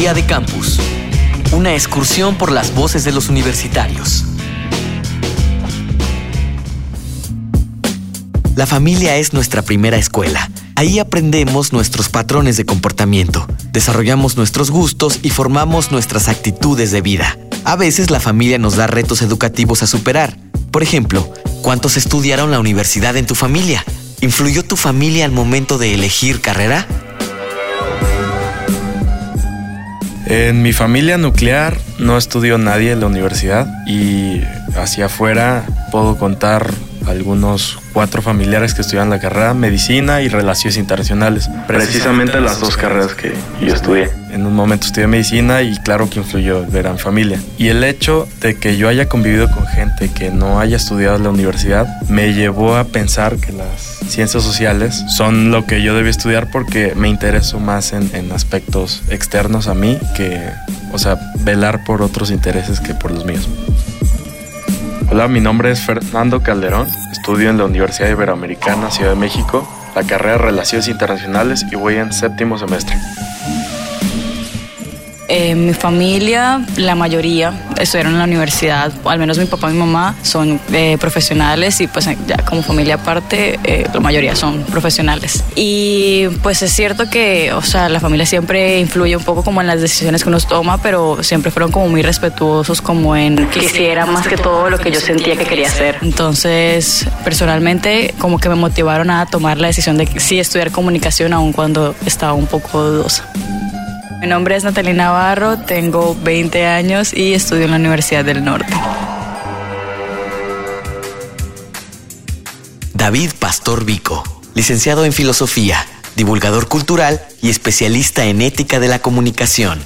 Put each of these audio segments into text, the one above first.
Día de Campus. Una excursión por las voces de los universitarios. La familia es nuestra primera escuela. Ahí aprendemos nuestros patrones de comportamiento, desarrollamos nuestros gustos y formamos nuestras actitudes de vida. A veces la familia nos da retos educativos a superar. Por ejemplo, ¿cuántos estudiaron la universidad en tu familia? ¿Influyó tu familia al momento de elegir carrera? En mi familia nuclear no estudió nadie en la universidad y hacia afuera puedo contar algunos cuatro familiares que estudian la carrera medicina y relaciones internacionales. Precisamente las dos carreras que yo estudié. En un momento estudié medicina y claro que influyó ver a mi familia. Y el hecho de que yo haya convivido con gente que no haya estudiado en la universidad me llevó a pensar que las ciencias sociales son lo que yo debía estudiar porque me intereso más en, en aspectos externos a mí que, o sea, velar por otros intereses que por los míos. Hola, mi nombre es Fernando Calderón, estudio en la Universidad Iberoamericana Ciudad de México, la carrera de Relaciones Internacionales y voy en séptimo semestre. Eh, mi familia, la mayoría estudiaron en la universidad, al menos mi papá y mi mamá son eh, profesionales y pues ya como familia aparte, eh, la mayoría son profesionales. Y pues es cierto que, o sea, la familia siempre influye un poco como en las decisiones que uno toma, pero siempre fueron como muy respetuosos como en que hiciera más que todo lo que yo sentía que quería hacer. Entonces, personalmente, como que me motivaron a tomar la decisión de sí estudiar comunicación aun cuando estaba un poco dudosa. Mi nombre es Natalie Navarro, tengo 20 años y estudio en la Universidad del Norte. David Pastor Vico, licenciado en Filosofía, divulgador cultural y especialista en ética de la comunicación.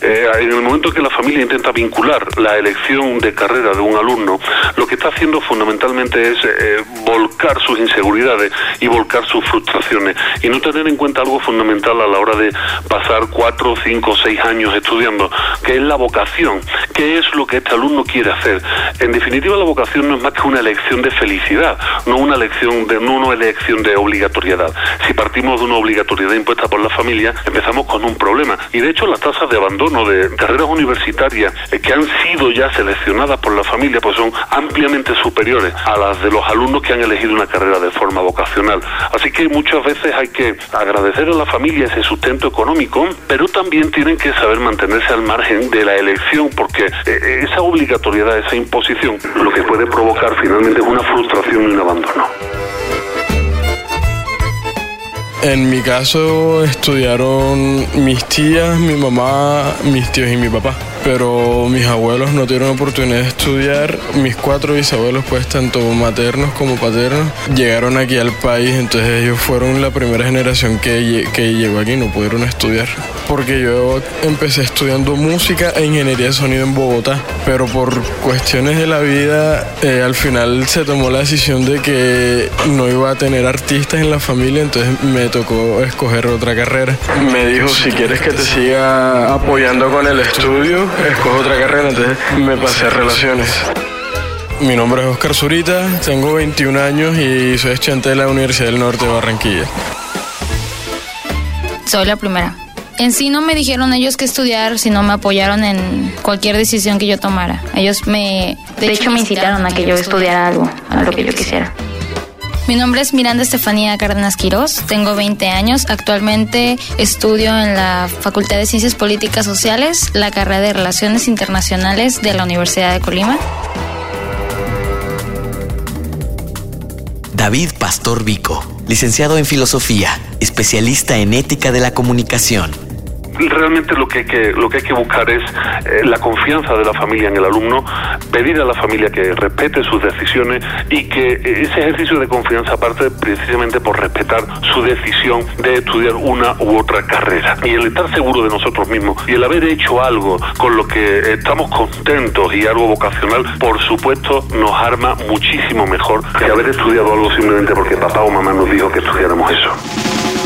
Eh, en el momento que la familia intenta vincular la elección de carrera de un alumno, lo que está haciendo fundamentalmente es eh, volcar sus inseguridades y volcar sus frustraciones. Y no tener en cuenta algo fundamental a la hora de pasar cuatro, cinco, seis años estudiando, que es la vocación, qué es lo que este alumno quiere hacer. En definitiva, la vocación no es más que una elección de felicidad, no una elección de, no una elección de obligatoriedad. Si partimos de una obligatoriedad impuesta por la familia, empezamos con un problema. Y de hecho, las tasas de abandono de carreras universitarias eh, que han sido ya seleccionadas por la familia pues son ampliamente superiores a las de los alumnos que han elegido una carrera de forma vocacional. Así que muchas veces hay que agradecer a la familia ese sustento económico, pero también tienen que saber mantenerse al margen de la elección porque eh, esa obligatoriedad, esa imposición, lo que puede provocar finalmente es una frustración y un abandono. En mi caso estudiaron mis tías, mi mamá, mis tíos y mi papá pero mis abuelos no tuvieron oportunidad de estudiar. Mis cuatro bisabuelos, pues tanto maternos como paternos, llegaron aquí al país, entonces ellos fueron la primera generación que, que llegó aquí, no pudieron estudiar. Porque yo empecé estudiando música e ingeniería de sonido en Bogotá, pero por cuestiones de la vida, eh, al final se tomó la decisión de que no iba a tener artistas en la familia, entonces me tocó escoger otra carrera. Me dijo, si quieres que te siga apoyando con el estudio, escojo otra carrera, entonces me pasé a relaciones. Mi nombre es Oscar Zurita, tengo 21 años y soy estudiante de la Universidad del Norte de Barranquilla. Soy la primera. En sí no me dijeron ellos qué estudiar, sino me apoyaron en cualquier decisión que yo tomara. Ellos me... De, hecho, me incitaron a que yo estudiara algo, a lo que yo quisiera. Mi nombre es Miranda Estefanía Cárdenas Quirós, tengo 20 años, actualmente estudio en la Facultad de Ciencias Políticas Sociales, la carrera de Relaciones Internacionales de la Universidad de Colima. David Pastor Vico, licenciado en Filosofía, especialista en Ética de la Comunicación realmente lo que hay que, lo que, hay que buscar es eh, la confianza de la familia en el alumno, pedir a la familia que respete sus decisiones y que ese ejercicio de confianza parte precisamente por respetar su decisión de estudiar una u otra carrera. Y el estar seguro de nosotros mismos y el haber hecho algo con lo que estamos contentos y algo vocacional, por supuesto, nos arma muchísimo mejor que haber estudiado algo simplemente porque papá o mamá nos dijo que estudiáramos eso.